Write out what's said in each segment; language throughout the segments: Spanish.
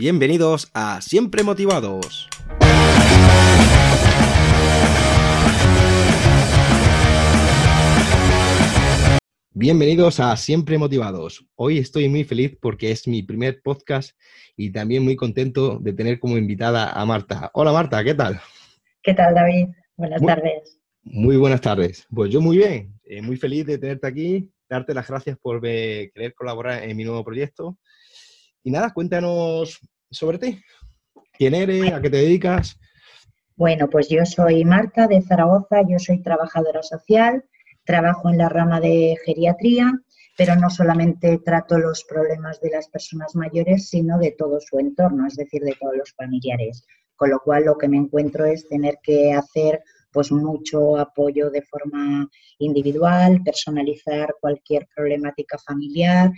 Bienvenidos a Siempre Motivados. Bienvenidos a Siempre Motivados. Hoy estoy muy feliz porque es mi primer podcast y también muy contento de tener como invitada a Marta. Hola Marta, ¿qué tal? ¿Qué tal David? Buenas tardes. Muy buenas tardes. Pues yo muy bien, eh, muy feliz de tenerte aquí, darte las gracias por querer colaborar en mi nuevo proyecto. Y nada, cuéntanos sobre ti. ¿Quién eres? ¿A qué te dedicas? Bueno, pues yo soy Marta de Zaragoza, yo soy trabajadora social Trabajo en la rama de geriatría, pero no solamente trato los problemas de las personas mayores, sino de todo su entorno, es decir, de todos los familiares. Con lo cual lo que me encuentro es tener que hacer pues mucho apoyo de forma individual, personalizar cualquier problemática familiar,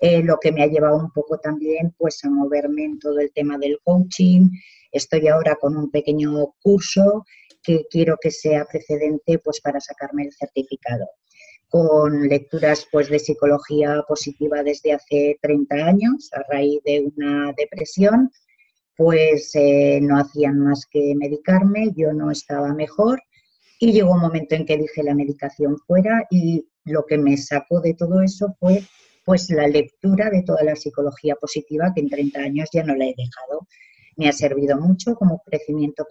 eh, lo que me ha llevado un poco también pues a moverme en todo el tema del coaching. Estoy ahora con un pequeño curso que quiero que sea precedente pues para sacarme el certificado con lecturas pues de psicología positiva desde hace 30 años a raíz de una depresión pues eh, no hacían más que medicarme, yo no estaba mejor y llegó un momento en que dije la medicación fuera y lo que me sacó de todo eso fue pues la lectura de toda la psicología positiva que en 30 años ya no la he dejado. Me ha servido mucho como crecimiento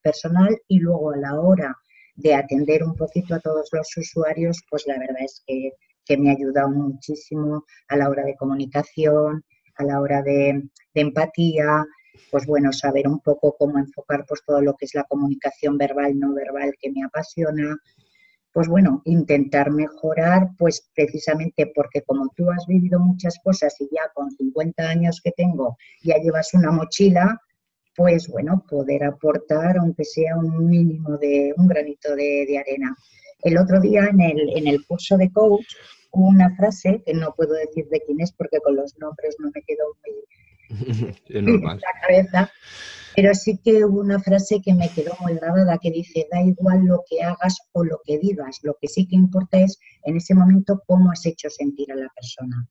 personal y luego a la hora de atender un poquito a todos los usuarios, pues la verdad es que, me ha ayudado muchísimo a la hora de comunicación, a la hora de, empatía, pues bueno, saber un poco cómo enfocar pues todo lo que es la comunicación verbal, no verbal, que me apasiona, pues bueno, intentar mejorar, pues precisamente porque como tú has vivido muchas cosas y ya con 50 años que tengo ya llevas una mochila, pues bueno, poder aportar, aunque sea un mínimo de un granito de, arena. El otro día en el, en el curso de coach hubo una frase que no puedo decir de quién es porque con los nombres no me quedó muy en la cabeza, pero sí que hubo una frase que me quedó muy grabada que dice, da igual lo que hagas o lo que digas, lo que sí que importa es en ese momento cómo has hecho sentir a la persona.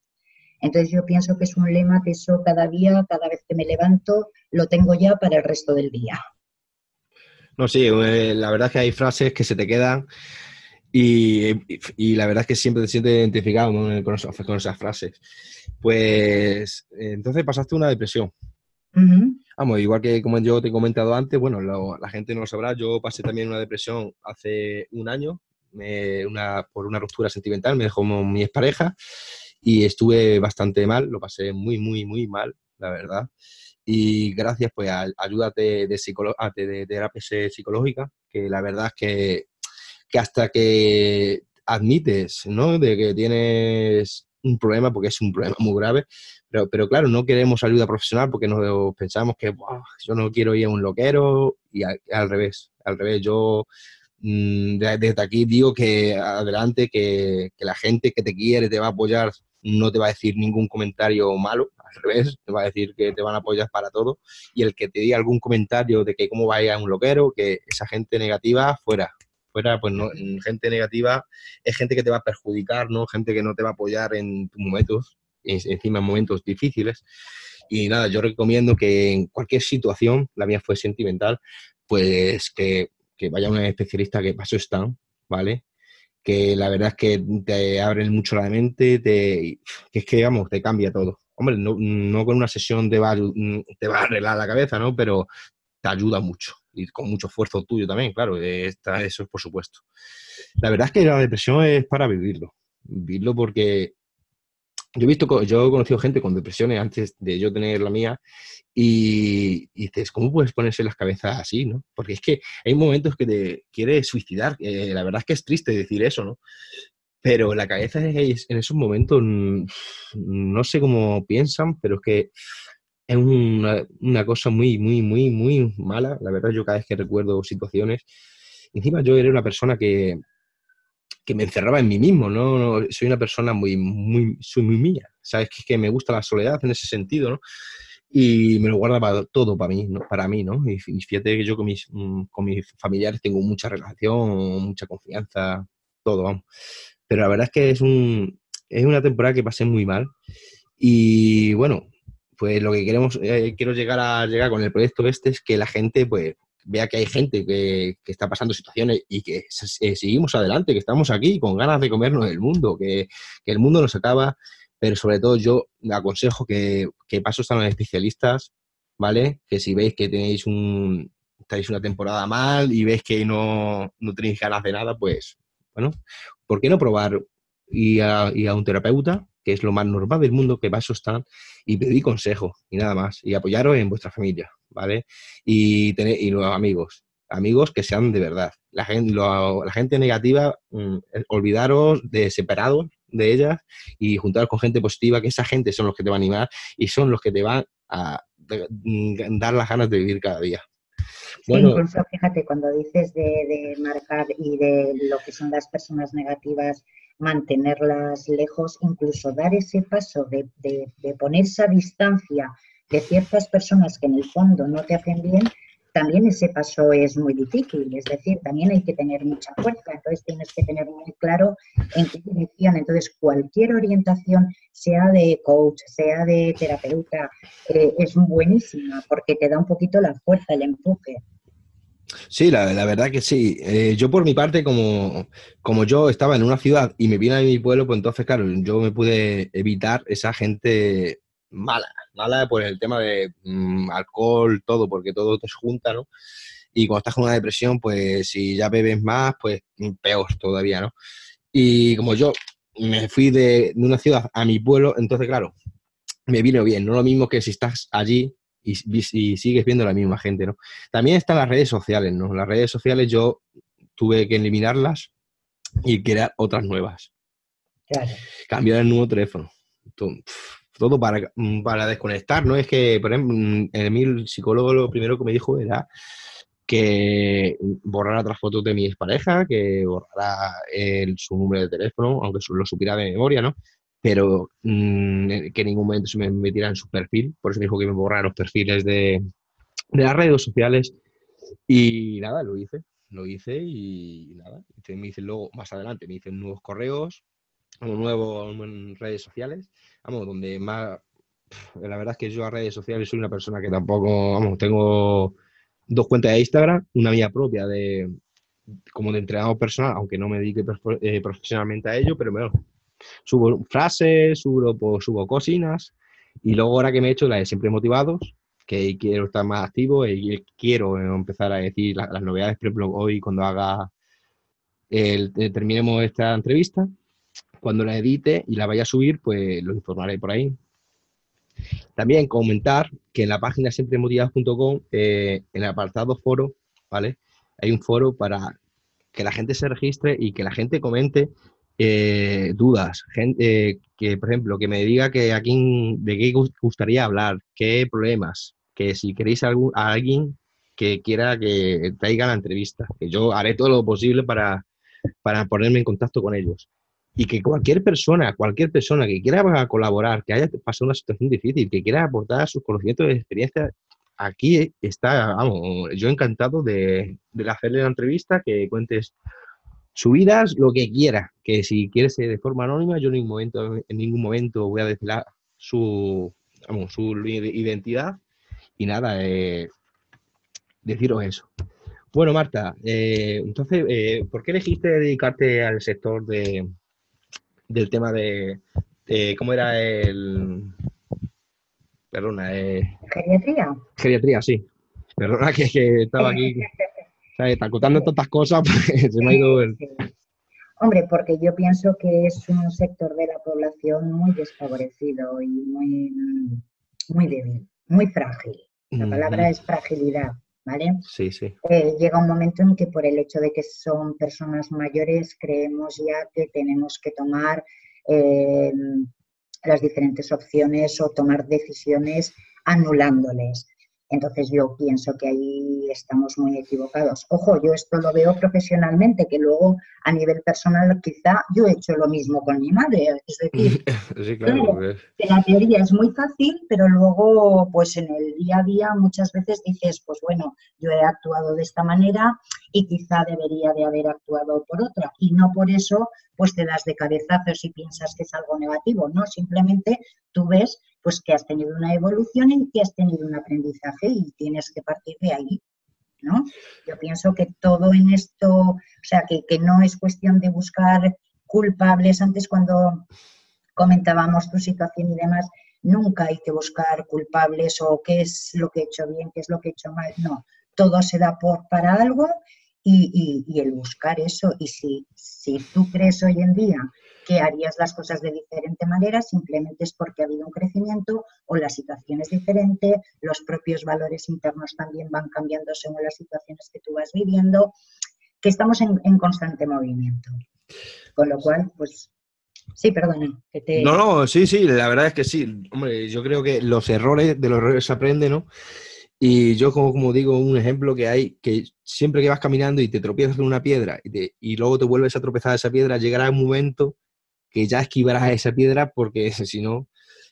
Entonces yo pienso que es un lema que eso cada día, cada vez que me levanto, lo tengo ya para el resto del día. No, sí, eh, la verdad es que hay frases que se te quedan y, la verdad es que siempre te sientes identificado con, esas, frases. Pues entonces pasaste una depresión. Vamos, igual que como yo te he comentado antes, bueno, la gente no lo sabrá, yo pasé también una depresión hace un año por una ruptura sentimental, me dejó mi expareja y estuve bastante mal, lo pasé muy, muy, muy mal, la verdad. Y gracias pues a ayuda de, de, de, terapia psicológica, que la verdad es que, que hasta que admites, ¿no? De que tienes un problema, porque es un problema muy grave, pero, pero claro, no queremos ayuda profesional porque nos pensamos que yo no quiero ir a un loquero y al revés, al revés, yo mm, desde aquí digo que adelante, que, que, la gente que te quiere te va a apoyar no te va a decir ningún comentario malo, al revés, te va a decir que te van a apoyar para todo. Y el que te diga algún comentario de que cómo va a ir a un loquero, que esa gente negativa, fuera. Fuera, pues no, gente negativa es gente que te va a perjudicar, ¿no? Gente que no te va a apoyar en tus momentos, encima en momentos difíciles. Y nada, yo recomiendo que en cualquier situación, la mía fue sentimental, pues que, que vaya un especialista que pasó están, ¿vale? que la verdad es que te abren mucho la mente, te, que es que, vamos, te cambia todo. Hombre, no, con una sesión te va, te va a arreglar la cabeza, ¿no? Pero te ayuda mucho y con mucho esfuerzo tuyo también, claro, está, eso es por supuesto. La verdad es que la depresión es para vivirlo, vivirlo porque yo he visto, yo he conocido gente con depresiones antes de yo tener la mía y, dices, ¿cómo puedes ponerse las cabezas así, no? Porque es que hay momentos que te quieres suicidar, la verdad es que es triste decir eso, ¿no? Pero la cabeza es, en esos momentos, no sé cómo piensan, pero es que es una, una, cosa muy, muy, muy, muy mala. La verdad, yo cada vez que recuerdo situaciones, encima yo era una persona que, que me encerraba en mí mismo, ¿no? soy una persona muy, muy, soy muy mía, ¿sabes? Que, me gusta la soledad en ese sentido. Y me lo guardaba todo para mí, ¿no? Para mí, ¿no? Y, fíjate que yo con mis, mm, con mis familiares tengo mucha relación, mucha confianza, todo, vamos. Pero la verdad es que es, un, es una temporada que pasé muy mal. Y bueno, pues lo que queremos, eh, quiero llegar a llegar con el proyecto este es que la gente, pues, vea que hay gente que, está pasando situaciones y que eh, seguimos adelante, que estamos aquí con ganas de comernos el mundo, que, el mundo nos acaba, pero sobre todo yo aconsejo que, que paso están los especialistas, ¿vale? Que si veis que tenéis un, estáis una temporada mal y veis que no, no tenéis ganas de nada, pues, bueno, ¿por qué no probar y a, y a un terapeuta que es lo más normal del mundo, que paso están, y pedir consejo y nada más, y apoyaros en vuestra familia, ¿vale? Y, tener, y los amigos, amigos que sean de verdad. La gente, la gente negativa, mm, olvidaros de separados de ellas y juntaros con gente positiva, que esa gente son los que te van a animar y son los que te van a mm, dar las ganas de vivir cada día. Bueno, incluso fíjate, cuando dices de, de marcar y de lo que son las personas negativas mantenerlas lejos, incluso dar ese paso de, de, ponerse a distancia de ciertas personas que en el fondo no te hacen bien, también ese paso es muy difícil, es decir, también hay que tener mucha fuerza, entonces tienes que tener muy claro en qué dirección, entonces cualquier orientación, sea de coach, sea de terapeuta, eh, es buenísima porque te da un poquito la fuerza, el empuje. Sí, la, verdad que sí. Eh, yo por mi parte, como, como yo estaba en una ciudad y me vine a mi pueblo, pues entonces, claro, yo me pude evitar esa gente mala, mala por el tema de mm, alcohol, todo, porque todo te junta, ¿no? Y cuando estás con una depresión, pues si ya bebes más, pues peor todavía, ¿no? Y como yo me fui de, de una ciudad a mi pueblo, entonces, claro, me vino bien. No lo mismo que si estás allí y, sigues viendo la misma gente, ¿no? También están las redes sociales, ¿no? Las redes sociales yo tuve que eliminarlas y crear otras nuevas. Cambiar el nuevo teléfono. Todo, para, para, desconectar, ¿no? Es que, por ejemplo, en el psicólogo lo primero que me dijo era que borrara otras fotos de mi expareja, que borrara su número de teléfono, aunque lo supiera de memoria, ¿no? Pero mm, que en ningún momento se me metiera en su perfil. Por eso me dijo que me borrara los perfiles de, de las redes sociales. Y nada, lo hice. Lo hice y nada. Me hice luego, más adelante, me hice nuevos correos, nuevos en redes sociales. Vamos, donde más. La verdad es que yo a redes sociales soy una persona que tampoco. Vamos, tengo dos cuentas de Instagram, una mía propia de como de entrenador personal, aunque no me dedique eh, profesionalmente a ello, pero bueno, Subo frases, subo, pues, subo cocinas y luego ahora que me he hecho la de siempre motivados, que quiero estar más activo y quiero empezar a decir las, novedades, por ejemplo, hoy cuando haga el, eh, terminemos esta entrevista, cuando la edite y la vaya a subir, pues lo informaré por ahí. También comentar que en la página siempremotivados.com, eh, en el apartado foro, ¿vale? Hay un foro para que la gente se registre y que la gente comente eh, dudas, gente eh, que, por ejemplo, que me diga que aquí de qué gustaría hablar, qué problemas, que si queréis a alguien que quiera que traiga la entrevista, que yo haré todo lo posible para, para ponerme en contacto con ellos. Y que cualquier persona, cualquier persona que quiera colaborar, que haya pasado una situación difícil, que quiera aportar sus conocimientos y experiencia, aquí está, vamos, yo encantado de, de hacerle la entrevista, que cuentes subidas, lo que quiera, que si quiere ser de forma anónima, yo en ningún momento, en ningún momento voy a desvelar su, su identidad y nada, eh, deciros eso. Bueno, Marta, eh, entonces, eh, ¿por qué elegiste dedicarte al sector de, del tema de, cómo era el... Perdona, geriatría. Geriatría, sí. Perdona que, que estaba aquí está contando tantas cosas, pues, se me ha ido el... Hombre, porque yo pienso que es un sector de la población muy desfavorecido y muy, muy débil, muy frágil. La palabra es fragilidad, ¿vale? Sí, sí. Eh, llega un momento en que por el hecho de que son personas mayores creemos ya que tenemos que tomar eh, las diferentes opciones o tomar decisiones anulándoles. Entonces yo pienso que ahí estamos muy equivocados. Ojo, yo esto lo veo profesionalmente, que luego a nivel personal quizá yo he hecho lo mismo con mi madre. Es decir, que la teoría es muy fácil, pero luego pues en el día a día muchas veces dices, pues bueno, yo he actuado de esta manera y quizá debería de haber actuado por otra. Y no por eso pues te das de cabezazos y piensas que es algo negativo, no, simplemente tú ves pues que has tenido una evolución y que has tenido un aprendizaje y tienes que partir de ahí. ¿no? Yo pienso que todo en esto, o sea, que, que no es cuestión de buscar culpables. Antes cuando comentábamos tu situación y demás, nunca hay que buscar culpables o qué es lo que he hecho bien, qué es lo que he hecho mal. No, todo se da por para algo y, el buscar eso. Y si, si tú crees hoy en día que harías las cosas de diferente manera, simplemente es porque ha habido un crecimiento o la situación es diferente, los propios valores internos también van cambiando según las situaciones que tú vas viviendo, que estamos en, en constante movimiento. Con lo cual, pues Sí, perdona. No, no, sí, sí, la verdad es que sí. Hombre, yo creo que los errores, de los errores se aprende, ¿no? Y yo, como, como digo, un ejemplo que hay, que siempre que vas caminando y te tropiezas con una piedra y, y luego te vuelves a tropezar a esa piedra, llegará un momento que ya esquivarás a esa piedra porque si no...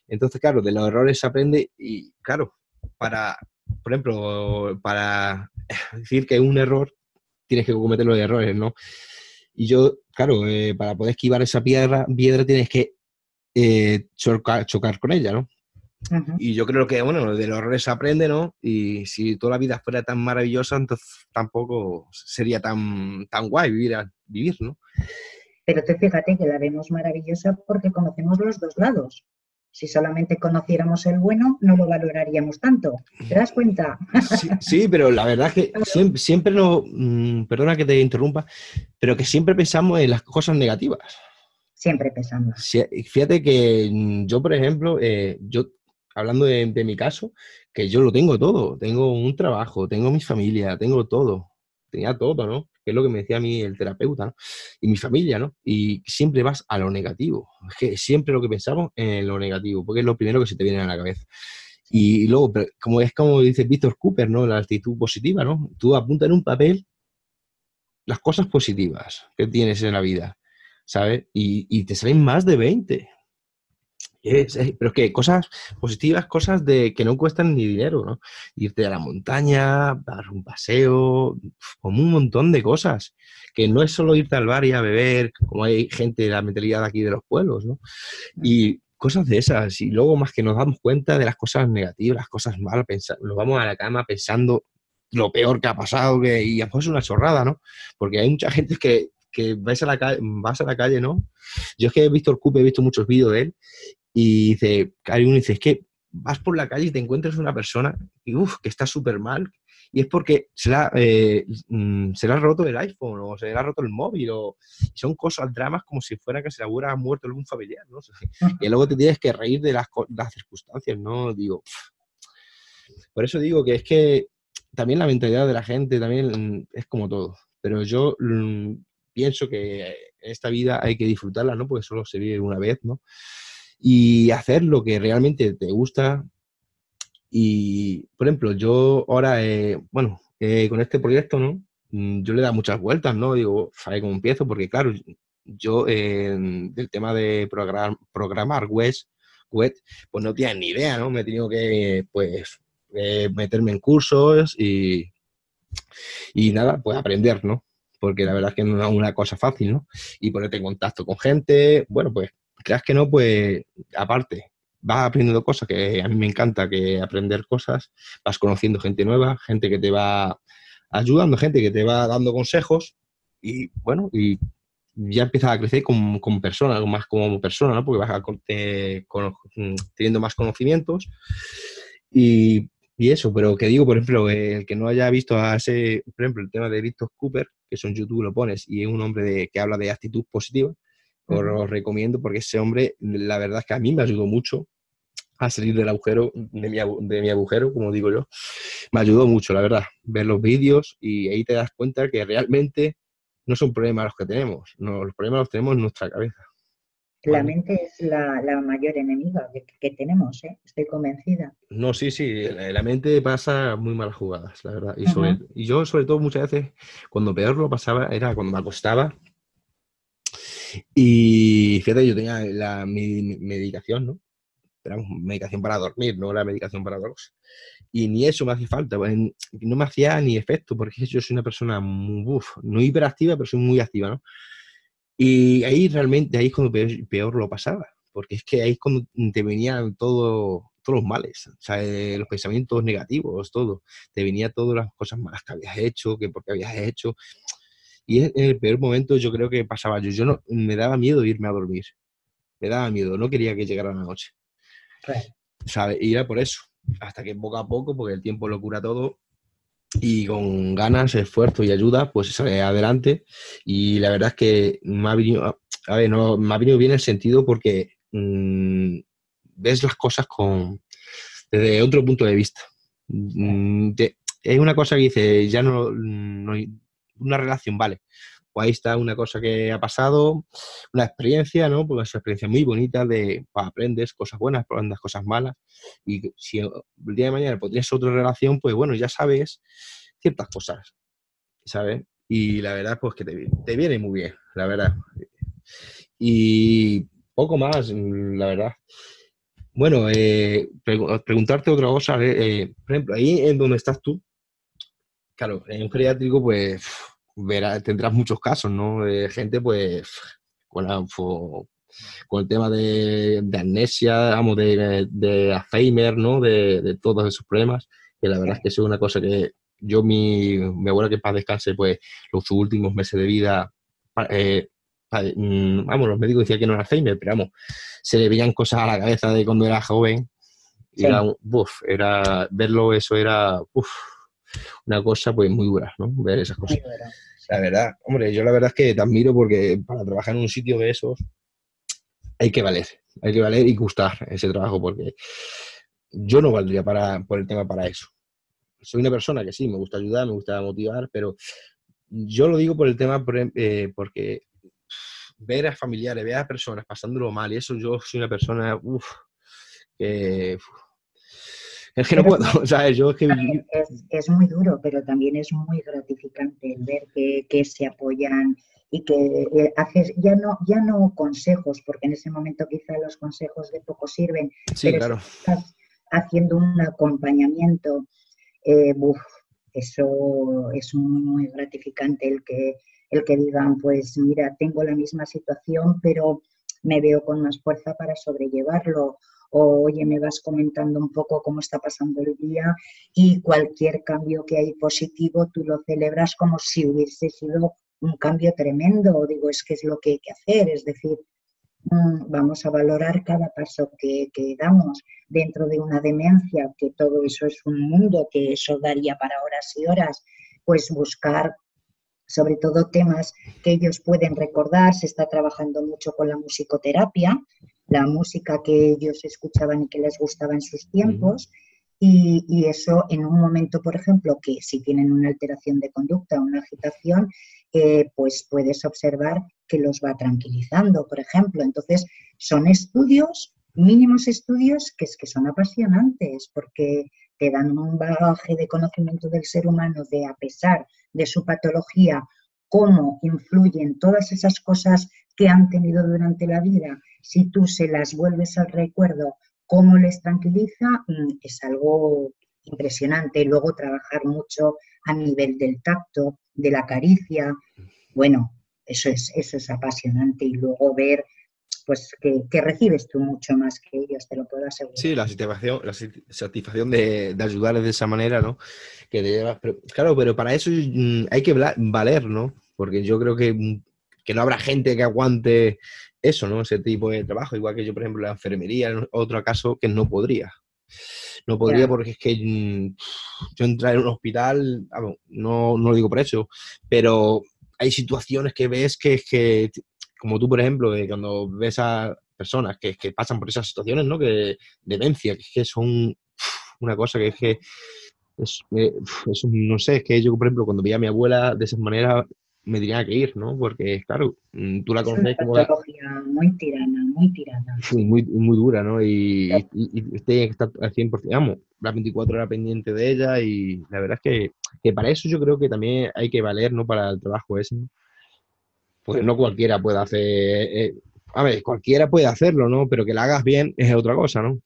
Entonces, claro, de los errores se aprende y, claro, para, por ejemplo, para decir que es un error, tienes que cometer los errores, ¿no? Y yo, claro, eh, para poder esquivar esa piedra, piedra tienes que eh, chocar, con ella, ¿no? Y yo creo que, bueno, de los errores se aprende, ¿no? Y si toda la vida fuera tan maravillosa, entonces tampoco sería tan, tan guay vivir, vivir, ¿no? Pero te fíjate que la vemos maravillosa porque conocemos los dos lados. Si solamente conociéramos el bueno, no lo valoraríamos tanto. ¿Te das cuenta? Sí, pero la verdad es que siempre, siempre no, mm, perdona que te interrumpa, pero que siempre pensamos en las cosas negativas. Siempre pensamos. Fíjate que yo, por ejemplo, eh, yo, hablando de, mi caso, que yo lo tengo todo. Tengo un trabajo, tengo mi familia, tengo todo. Tenía todo, ¿no? que es lo que me decía a mí el terapeuta, ¿no? Y mi familia, ¿no? Y siempre vas a lo negativo. Es que siempre lo que pensamos en lo negativo, porque es lo primero que se te viene a la cabeza. Y luego, como es como dice Víctor Cooper, ¿no? La actitud positiva, ¿no? Tú apunta en un papel las cosas positivas que tienes en la vida, ¿sabes? Y, y te salen más de 20 pero es que cosas positivas, cosas de que no cuestan ni dinero, ¿no? Irte a la montaña, dar un paseo, como un montón de cosas. Que no es solo irte al bar y a beber, como hay gente de la mentalidad aquí de los pueblos, ¿no? Y cosas de esas. Y luego más que nos damos cuenta de las cosas negativas, las cosas malas, nos vamos a la cama pensando lo peor que ha pasado, que, y después es una chorrada, ¿no? Porque hay mucha gente que, que vas a la calle, vas a la calle, ¿no? Yo es que he visto el CUP, he visto muchos vídeos de él, y dice, uno dice, es que vas por la calle y te encuentras una persona y, que está súper mal, y es porque se le, ha, eh, mm, se ha roto el iPhone o se le ha roto el móvil o son cosas, dramas como si fuera que se le hubiera muerto algún familiar, ¿no? Y luego te tienes que reír de las, las circunstancias, ¿no? Digo, por eso digo que es que también la mentalidad de la gente también mm, es como todo, pero yo mm, pienso que esta vida hay que disfrutarla, ¿no? Porque solo se vive una vez, ¿no? Y hacer lo que realmente te gusta. Y, por ejemplo, yo ahora, eh, bueno, eh, con este proyecto, ¿no? Mm, yo le da muchas vueltas, ¿no? Digo, ¿sabe cómo empiezo? Porque, claro, yo del tema de programar web, web, pues no tenía ni idea, ¿no? Me he tenido que, pues, eh, meterme en cursos y, y nada, pues aprender, ¿no? Porque la verdad es que no es una cosa fácil, ¿no? Y ponerte en contacto con gente, bueno, pues creas que no, pues aparte, vas aprendiendo cosas que a mí me encanta que aprender cosas, vas conociendo gente nueva, gente que te va ayudando, gente que te va dando consejos y bueno, y ya empiezas a crecer como, como persona, más como persona, ¿no? Porque vas a, teniendo más conocimientos y, y, eso, pero que digo, por ejemplo, el que no haya visto a ese, por ejemplo, el tema de Víctor Cooper, que es un YouTube lo pones y es un hombre de, que habla de actitud positiva, os recomiendo porque ese hombre, la verdad es que a mí me ayudó mucho a salir del agujero, de mi, de mi agujero, como digo yo. Me ayudó mucho, la verdad, ver los vídeos y ahí te das cuenta que realmente no son problemas los que tenemos, no, los problemas los tenemos en nuestra cabeza. La mente es la, mayor enemiga que, tenemos, ¿eh? estoy convencida. No, sí, sí, la, mente pasa muy malas jugadas, la verdad. Y, y yo, sobre todo, muchas veces, cuando peor lo pasaba, era cuando me acostaba y fíjate, yo tenía la, mi, medicación, ¿no? esperamos, medicación para dormir, no la medicación para drogas. Y ni eso me hace falta, pues, no me hacía ni efecto, porque yo soy una persona muy, no hiperactiva, pero soy muy activa, ¿no? Y ahí realmente, ahí es cuando peor, lo pasaba, porque es que ahí es cuando te venían todo, todos los males, o sea, eh, los pensamientos negativos, todo. Te venía todas las cosas malas que habías hecho, que porque habías hecho. Y en el peor momento yo creo que pasaba yo. Yo no, me daba miedo irme a dormir. Me daba miedo, no quería que llegara la noche. ¿Sabes? Y era por eso. Hasta que poco a poco, porque el tiempo lo cura todo, y con ganas, esfuerzo y ayuda, pues sale adelante. Y la verdad es que me ha venido, a ver, no, me ha venido bien el sentido porque mm, ves las cosas con, desde otro punto de vista. Mm, es una cosa que dice, ya no, no, una relación, vale, pues ahí está una cosa que ha pasado, una experiencia, ¿no? Pues una experiencia muy bonita de pues, aprendes cosas buenas, aprendes cosas malas. Y si el día de mañana podrías otra relación, pues bueno, ya sabes ciertas cosas, ¿sabes? Y la verdad, pues que te, viene muy bien, la verdad. Y poco más, la verdad. Bueno, eh, preguntarte otra cosa, eh, por ejemplo, ahí en donde estás tú, claro, en un geriátrico, pues tendrás muchos casos, ¿no? De gente, pues, con, con el tema de, de amnesia, vamos, de, de, Alzheimer, ¿no? De, todos esos problemas, que la verdad es que es una cosa que yo, mi, mi abuela que para descanse, pues, los últimos meses de vida, eh, mm, vamos, los médicos decían que no era Alzheimer, pero vamos, se le veían cosas a la cabeza de cuando era joven, y era, uf, era, verlo, eso era, uf, una cosa pues muy dura, ¿no? Ver esas cosas. La verdad, hombre, yo la verdad es que te admiro porque para trabajar en un sitio de esos hay que valer, hay que valer y gustar ese trabajo porque yo no valdría para, por el tema para eso. Soy una persona que sí, me gusta ayudar, me gusta motivar, pero yo lo digo por el tema eh, porque ver a familiares, ver a personas pasándolo mal y eso yo soy una persona, uff, que es que no puedo, sea, yo es que... Es, muy duro, pero también es muy gratificante el ver que, se apoyan y que eh, haces ya no ya no consejos porque en ese momento quizá los consejos de poco sirven sí, pero claro. estás haciendo un acompañamiento eh, eso es muy, gratificante el que el que digan pues mira tengo la misma situación pero me veo con más fuerza para sobrellevarlo o oye, me vas comentando un poco cómo está pasando el día y cualquier cambio que hay positivo tú lo celebras como si hubiese sido un cambio tremendo. Digo, es que es lo que hay que hacer, es decir, mm, vamos a valorar cada paso que, que, damos dentro de una demencia, que todo eso es un mundo, que eso daría para horas y horas, pues buscar sobre todo temas que ellos pueden recordar. Se está trabajando mucho con la musicoterapia, la música que ellos escuchaban y que les gustaba en sus tiempos. Y, eso en un momento, por ejemplo, que si tienen una alteración de conducta, una agitación, eh, pues puedes observar que los va tranquilizando, por ejemplo. Entonces, son estudios, mínimos estudios, que es que son apasionantes, porque te dan un bagaje de conocimiento del ser humano de, a pesar de su patología, cómo influyen todas esas cosas que han tenido durante la vida si tú se las vuelves al recuerdo, cómo les tranquiliza, mm, es algo impresionante. Luego trabajar mucho a nivel del tacto, de la caricia, bueno, eso es, eso es apasionante. Y luego ver pues que, recibes tú mucho más que ellos, te lo puedo asegurar. Sí, la satisfacción, la satisfacción de, ayudarles de esa manera, ¿no? Que claro, pero para eso mm, hay que valer, ¿no? Porque yo creo que, que no habrá gente que aguante eso, ¿no? Ese tipo de trabajo, igual que yo, por ejemplo, la enfermería, en otro caso que no podría. No podría porque es que mm, yo entrar en un hospital, no, no lo digo por eso, pero hay situaciones que ves que es que, como tú, por ejemplo, cuando ves a personas que, que, pasan por esas situaciones, ¿no? Que demencia, que es que son una cosa que es que es, eh, no sé, es que yo, por ejemplo, cuando veía a mi abuela de esa manera, me tenía que ir, ¿no? Porque, claro, mm, tú la conoces como... La... muy tirana, muy tirana. Sí, muy, muy dura, ¿no? Y, y, y, que estar al 100%, vamos, las 24 horas pendiente de ella y la verdad es que, que, para eso yo creo que también hay que valer, ¿no? Para el trabajo ese, ¿no? Porque no cualquiera puede hacer... Eh, a ver, cualquiera puede hacerlo, ¿no? Pero que la hagas bien es otra cosa, ¿no?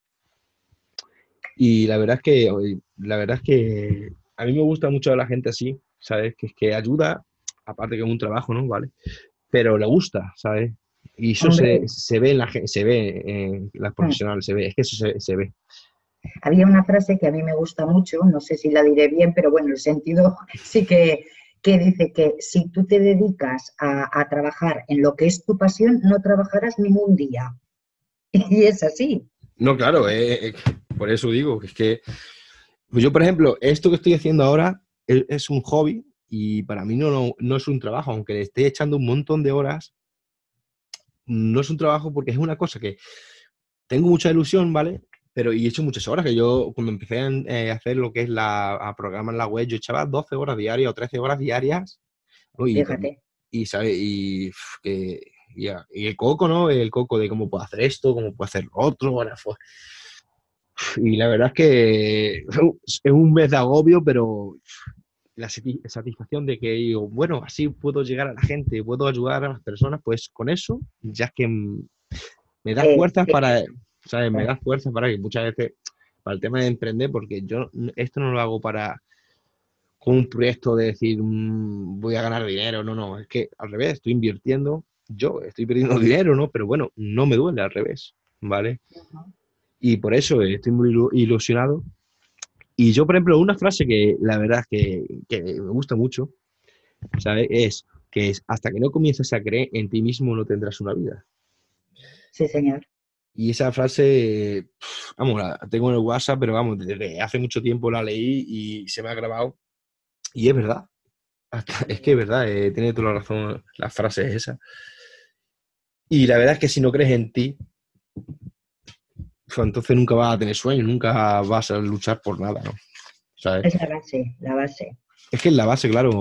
Y la verdad es que, la verdad es que a mí me gusta mucho la gente así, ¿sabes? Que que ayuda, aparte que es un trabajo, ¿no? Vale. Pero le gusta, ¿sabes? Y eso se, se, ve en la se ve en las mm. profesionales, se ve, es que eso se, se, ve. Había una frase que a mí me gusta mucho, no sé si la diré bien, pero bueno, el sentido sí que, que dice que si tú te dedicas a, a, trabajar en lo que es tu pasión, no trabajarás ningún día. Y es así. No, claro, eh, eh, por eso digo que es que pues yo, por ejemplo, esto que estoy haciendo ahora es, un hobby y para mí no, no, es un trabajo, aunque le esté echando un montón de horas, no es un trabajo porque es una cosa que tengo mucha ilusión, ¿vale? Pero y he hecho muchas horas, que yo cuando empecé a eh, hacer lo que es la, a programar la web, yo echaba 12 horas diarias o 13 horas diarias. Y, Fíjate. Y, ¿sabe? y, que, y, el coco, ¿no? El coco de cómo puedo hacer esto, cómo puedo hacer lo otro. Ahora fue, y la verdad es que es un mes de agobio, pero la satisfacción de que digo, bueno, así puedo llegar a la gente, puedo ayudar a las personas, pues con eso, ya es que me da fuerzas para, ¿sabes? Me da fuerzas para que muchas veces, para el tema de emprender, porque yo esto no lo hago para con un proyecto de decir mm, voy a ganar dinero, no, no, es que al revés, estoy invirtiendo, yo estoy perdiendo dinero, ¿no? Pero bueno, no me duele al revés, ¿vale? Y por eso estoy muy ilusionado. Y yo, por ejemplo, una frase que la verdad que, que me gusta mucho, ¿sabes? Es que es, hasta que no comiences a creer en ti mismo no tendrás una vida. Sí, señor. Y esa frase, vamos, la tengo en el WhatsApp, pero vamos, desde hace mucho tiempo la leí y se me ha grabado. Y es verdad. es que es verdad, eh, tiene toda la razón la frase es esa. Y la verdad es que si no crees en ti, entonces nunca vas a tener sueño, nunca vas a luchar por nada, ¿no? Es la base, la base. Es que es la base, claro.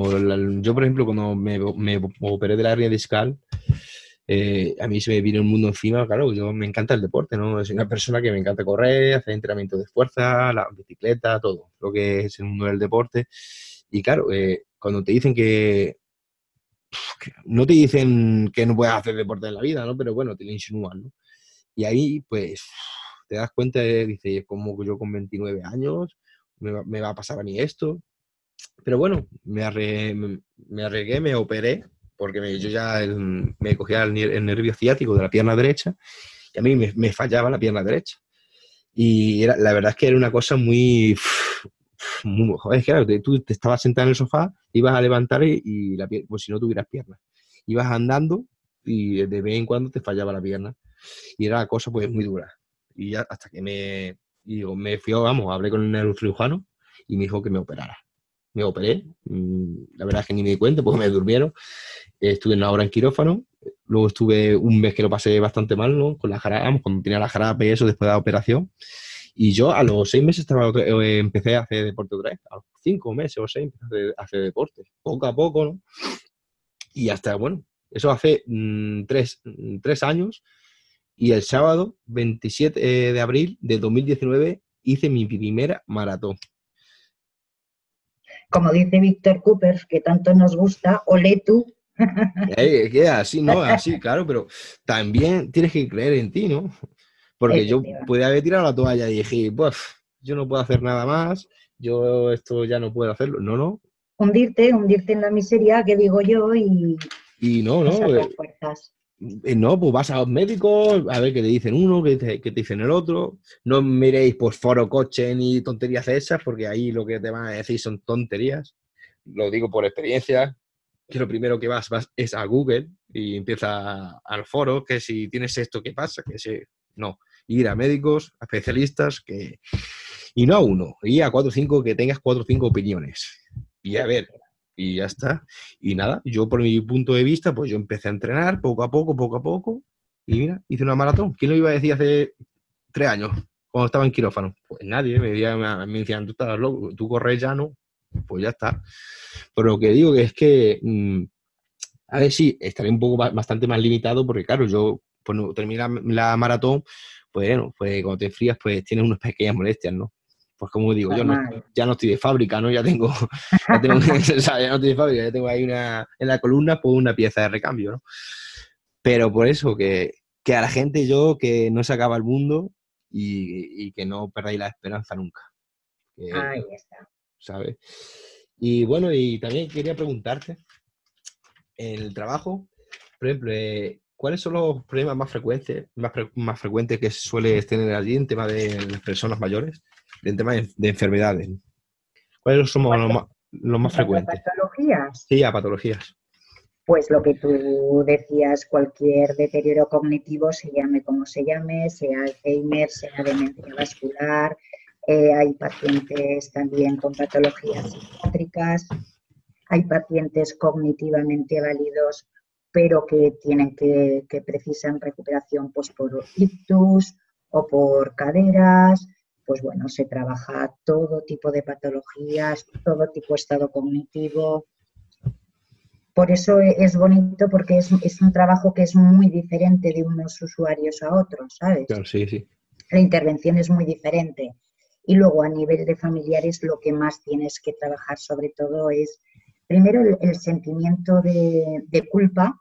Yo, por ejemplo, cuando me, me operé de la hernia discal, eh, a mí se me vino el mundo encima, claro, yo me encanta el deporte, ¿no? Soy una persona que me encanta correr, hacer entrenamiento de fuerza, la bicicleta, todo, lo que es el mundo del deporte. Y claro, eh, cuando te dicen que, que, no te dicen que no puedes hacer deporte en la vida, ¿no? Pero bueno, te lo insinúan, ¿no? Y ahí, pues, te das cuenta, de, dice, como yo con 29 años, me va, a pasar a mí esto. Pero bueno, me, me, arregué, me operé, porque yo ya me cogía el, nervio ciático de la pierna derecha y a mí me, fallaba la pierna derecha. Y era, la verdad es que era una cosa muy... muy joder, claro, tú te estabas sentado en el sofá, ibas a levantar y, la, pues si no tuvieras piernas. Ibas andando y de vez en cuando te fallaba la pierna. Y era una cosa pues muy dura. Y hasta que me, digo, me fui, vamos, hablé con el cirujano y me dijo que me operara. Me operé, mm, la verdad es que ni me di cuenta porque me durmieron. Estuve una hora en quirófano, luego estuve un mes que lo pasé bastante mal, ¿no? Con la jarabe, cuando tenía la jarabe y eso después de la operación. Y yo a los seis meses estaba, eh, empecé a hacer deporte otra vez. A los cinco meses o seis empecé a hacer deporte. Poco a poco, ¿no? Y hasta, bueno, eso hace mm, tres, mm, tres años y el sábado 27 eh, de abril de 2019 hice mi primera maratón. Como dice Víctor Cooper, que tanto nos gusta, ole tú. Eh, así, ¿no? Así, claro, pero también tienes que creer en ti, ¿no? Porque yo podía haber tirado la toalla y dije, pues, yo no puedo hacer nada más, yo esto ya no puedo hacerlo. No, no. Hundirte, hundirte en la miseria, que digo yo, y... Y no, no. Eh, no, pues vas a los médicos a ver qué te dicen uno, qué te, dicen el otro. No miréis por foro coche ni tonterías esas, porque ahí lo que te van a decir son tonterías. Lo digo por experiencia, que lo primero que vas, vas es a Google y empieza al foro, que si tienes esto, ¿qué pasa? Que si, no, ir a médicos, a especialistas, que... Y no a uno, y a cuatro o cinco que tengas cuatro o cinco opiniones. Y a ver, y ya está. Y nada, yo por mi punto de vista, pues yo empecé a entrenar poco a poco, poco a poco, y mira, hice una maratón. ¿Quién lo iba a decir hace tres años, cuando estaba en quirófano? Pues nadie, me, me decían, tú estás loco, tú corres ya no, pues ya está. Pero lo que digo es que, mm, a ver, sí, estaré un poco bastante más limitado, porque claro, yo cuando terminé la, maratón, pues bueno, pues cuando te enfrías, pues tienes unas pequeñas molestias, ¿no? Pues como digo, yo ya no estoy de fábrica, ¿no? Ya tengo, ya, tengo ya no estoy de fábrica, ya tengo ahí una, en la columna, pues una pieza de recambio, ¿no? Pero por eso, que, a la gente yo, que no se acaba el mundo, y, que no perdáis la esperanza nunca. Ahí está. ¿Sabes? Y bueno, y también quería preguntarte, en el trabajo, por ejemplo, eh, ¿cuáles son los problemas más frecuentes, más, más frecuentes que suele tener allí en tema de las personas mayores, en tema de, enfermedades? ¿Cuáles son los, más, los más frecuentes? ¿Patologías? Sí, a patologías. Pues lo que tú decías, cualquier deterioro cognitivo, se llame como se llame, sea Alzheimer, sea demencia vascular, eh, hay pacientes también con patologías psiquiátricas, hay pacientes cognitivamente válidos, pero que tienen que, que precisan recuperación pues, por ictus o por caderas. Pues bueno, se trabaja todo tipo de patologías, todo tipo de estado cognitivo. Por eso es bonito porque es, es un trabajo que es muy diferente de unos usuarios a otros, ¿sabes? Claro, sí, sí. La intervención es muy diferente. Y luego a nivel de familiares lo que más tienes que trabajar sobre todo es, primero, el, sentimiento de, culpa,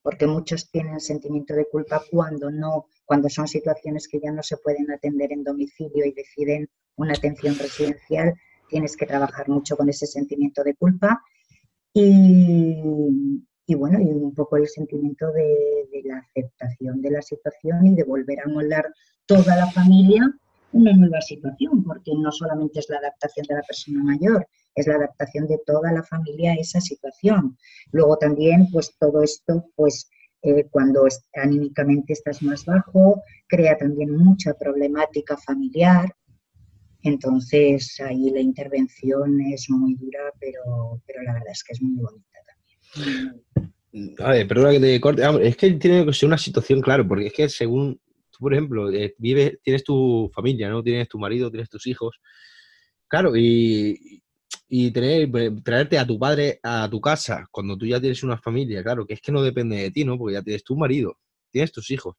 porque muchos tienen sentimiento de culpa cuando no, cuando son situaciones que ya no se pueden atender en domicilio y deciden una atención residencial, tienes que trabajar mucho con ese sentimiento de culpa. Y, bueno, y un poco el sentimiento de, de, la aceptación de la situación y de volver a moldar toda la familia una nueva situación, porque no solamente es la adaptación de la persona mayor, es la adaptación de toda la familia a esa situación. Luego también, pues todo esto, pues eh, cuando anímicamente estás más bajo, crea también mucha problemática familiar. Entonces ahí la intervención es muy dura, pero, pero la verdad es que es muy bonita también. A ver, perdona que te corte. Es que tiene que ser una situación, claro, porque es que según por ejemplo, eh, vives, tienes tu familia, ¿no? Tienes tu marido, tienes tus hijos. Claro, y, y tener, pues, traerte a tu padre a tu casa cuando tú ya tienes una familia, claro, que es que no depende de ti, ¿no? Porque ya tienes tu marido, tienes tus hijos.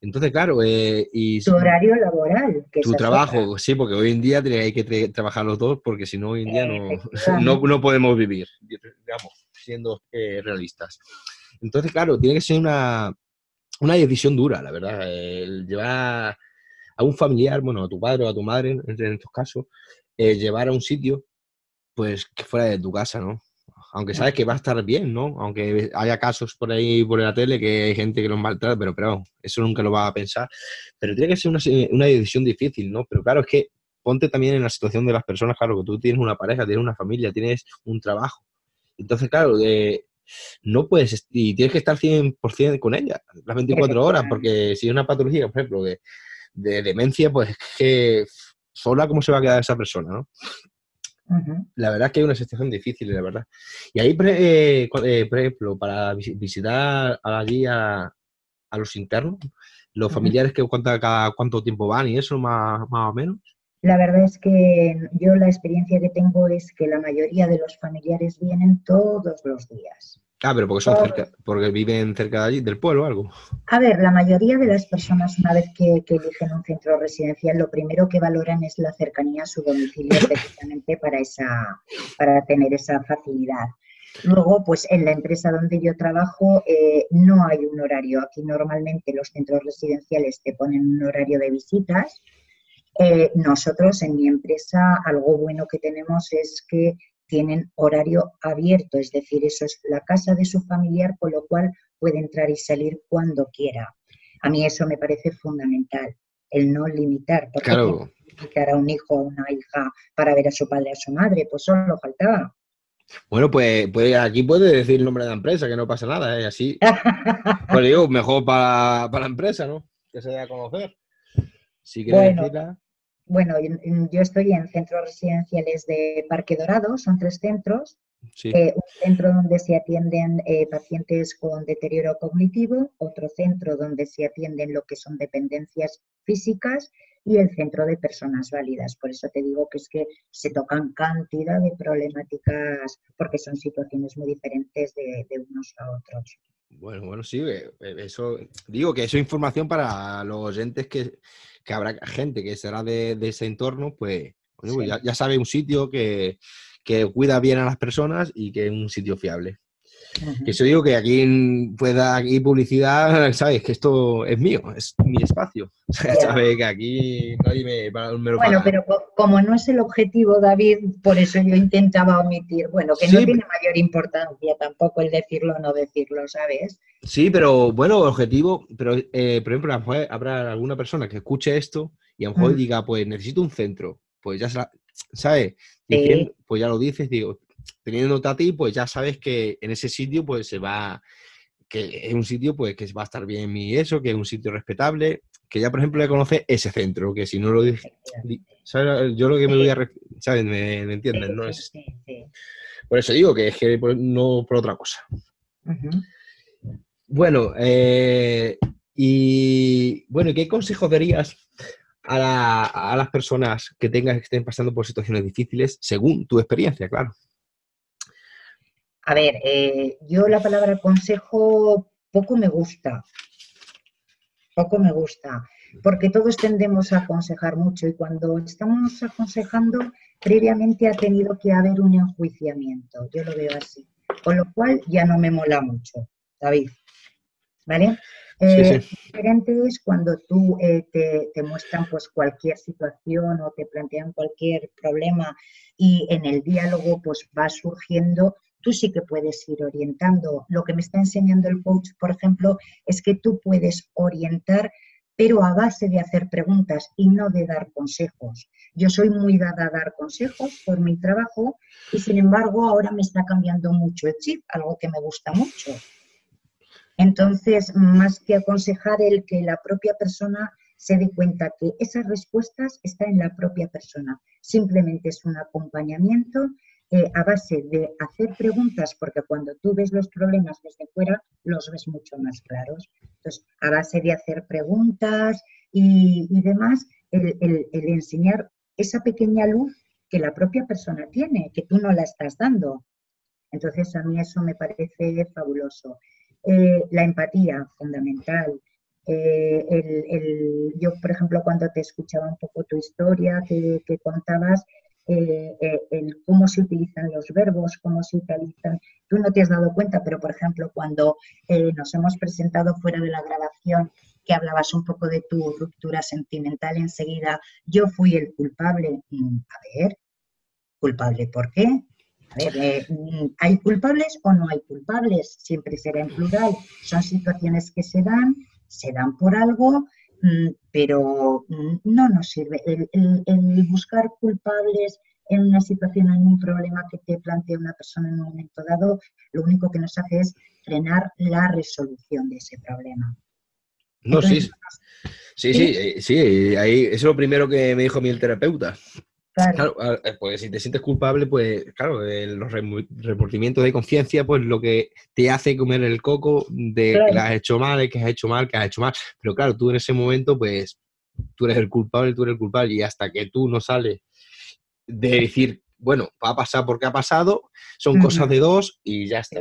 Entonces, claro, eh, y... Tu horario laboral. tu trabajo, sí, porque hoy en día hay que trabajar los dos porque si no, hoy en día no, no, podemos vivir, digamos, siendo eh, realistas. Entonces, claro, tiene que ser una, una decisión dura, la verdad. El llevar a un familiar, bueno, a tu padre o a tu madre, en, estos casos, eh, llevar a un sitio, pues que fuera de tu casa, ¿no? Aunque sabes que va a estar bien, ¿no? Aunque haya casos por ahí por la tele que hay gente que los maltrata, pero, pero eso nunca lo va a pensar. Pero tiene que ser una, decisión difícil, ¿no? Pero claro, es que ponte también en la situación de las personas, claro, que tú tienes una pareja, tienes una familia, tienes un trabajo. Entonces, claro, de no puedes, y tienes que estar 100% con ella, las 24 horas, porque si hay una patología, por ejemplo, de, demencia, pues es que sola, ¿cómo se va a quedar esa persona, no? La verdad es que hay una situación difícil, la verdad. Y ahí, eh, eh, por ejemplo, para visitar allí a, los internos, los familiares que cuenta cada cuánto tiempo van y eso más, más o menos. La verdad es que yo la experiencia que tengo es que la mayoría de los familiares vienen todos los días. Ah, pero porque son cerca, porque viven cerca de allí, del pueblo o algo. A ver, la mayoría de las personas una vez que, eligen un centro residencial, lo primero que valoran es la cercanía a su domicilio precisamente para esa, para tener esa facilidad. Luego, pues en la empresa donde yo trabajo eh, no hay un horario. Aquí normalmente los centros residenciales te ponen un horario de visitas eh, nosotros en mi empresa algo bueno que tenemos es que tienen horario abierto, es decir, eso es la casa de su familiar, con lo cual puede entrar y salir cuando quiera. A mí eso me parece fundamental, el no limitar, porque claro. a un hijo o una hija para ver a su padre o a su madre, pues solo faltaba. Bueno, pues, pues aquí puede decir el nombre de la empresa, que no pasa nada, ¿eh? así. pues digo, mejor para, la empresa, ¿no? Que se dé a conocer. Si bueno, bueno, yo estoy en centros residenciales de Parque Dorado, son tres centros. Eh, un centro donde se atienden eh, pacientes con deterioro cognitivo, otro centro donde se atienden lo que son dependencias físicas y el centro de personas válidas. Por eso te digo que es que se tocan cantidad de problemáticas porque son situaciones muy diferentes de, de unos a otros. Bueno, bueno, sí, eh, eso digo que eso es información para los oyentes que, que habrá gente que será de, ese entorno, pues, ya, sabe un sitio que, cuida bien a las personas y que es un sitio fiable. Que eso digo que aquí pueda aquí publicidad, ¿sabes? Que esto es mío, es mi espacio. ¿Sabes? Que aquí nadie me, me lo Bueno, pero como no es el objetivo, David, por eso yo intentaba omitir. Bueno, que no tiene mayor importancia tampoco el decirlo o no decirlo, ¿sabes? Sí, pero bueno, objetivo, pero eh, por ejemplo, a lo mejor habrá alguna persona que escuche esto y a lo mejor diga, pues necesito un centro. Pues ya, ¿sabes? pues ya lo dices, digo, teniendo a ti, pues ya sabes que en ese sitio pues se va, que es un sitio pues que va a estar bien y eso, que es un sitio respetable, que ya por ejemplo le conoce ese centro, que si no lo dije, yo lo que me voy a, ¿sabes? ¿Me, me entiendes? ¿no? Es, por eso digo que es que no por otra cosa. Bueno, eh, y bueno, ¿qué consejos darías a, a, las personas que tengan que estén pasando por situaciones difíciles según tu experiencia, claro? A ver, eh, yo la palabra consejo poco me gusta, poco me gusta, porque todos tendemos a aconsejar mucho y cuando estamos aconsejando, previamente ha tenido que haber un enjuiciamiento, yo lo veo así, con lo cual ya no me mola mucho, David, ¿vale? Eh, diferente es cuando tú eh, te, te, muestran pues cualquier situación o te plantean cualquier problema y en el diálogo pues va surgiendo tú sí que puedes ir orientando. Lo que me está enseñando el coach, por ejemplo, es que tú puedes orientar, pero a base de hacer preguntas y no de dar consejos. Yo soy muy dada a dar consejos por mi trabajo y sin embargo ahora me está cambiando mucho el chip, algo que me gusta mucho. Entonces, más que aconsejar el que la propia persona se dé cuenta que esas respuestas están en la propia persona. Simplemente es un acompañamiento eh, a base de hacer preguntas, porque cuando tú ves los problemas desde fuera, los ves mucho más claros. Entonces, a base de hacer preguntas y, demás, el, enseñar esa pequeña luz que la propia persona tiene, que tú no la estás dando. Entonces, a mí eso me parece fabuloso. Eh, la empatía, fundamental. Eh, yo, por ejemplo, cuando te escuchaba un poco tu historia que, que contabas, eh, eh, el cómo se utilizan los verbos, cómo se utilizan. Tú no te has dado cuenta, pero por ejemplo, cuando eh, nos hemos presentado fuera de la grabación, que hablabas un poco de tu ruptura sentimental, enseguida yo fui el culpable. Mm, a ver, ¿culpable por qué? A ver, mm, ¿hay culpables o no hay culpables? Siempre será en plural. Son situaciones que se dan, se dan por algo pero mm, no nos sirve. El, buscar culpables en una situación, en un problema que te plantea una persona en un momento dado, lo único que nos hace es frenar la resolución de ese problema. No, sí, sí, sí, eh, sí, ahí, eso es lo primero que me dijo mi terapeuta. Claro. Eh, pues si te sientes culpable, pues claro, los remordimientos de conciencia, pues lo que te hace comer el coco de que has hecho mal, que has hecho mal, que has hecho mal. Pero claro, tú en ese momento, pues tú eres el culpable, tú eres el culpable, y hasta que tú no sales de decir, bueno, va a pasar porque ha pasado, son cosas de dos y ya está.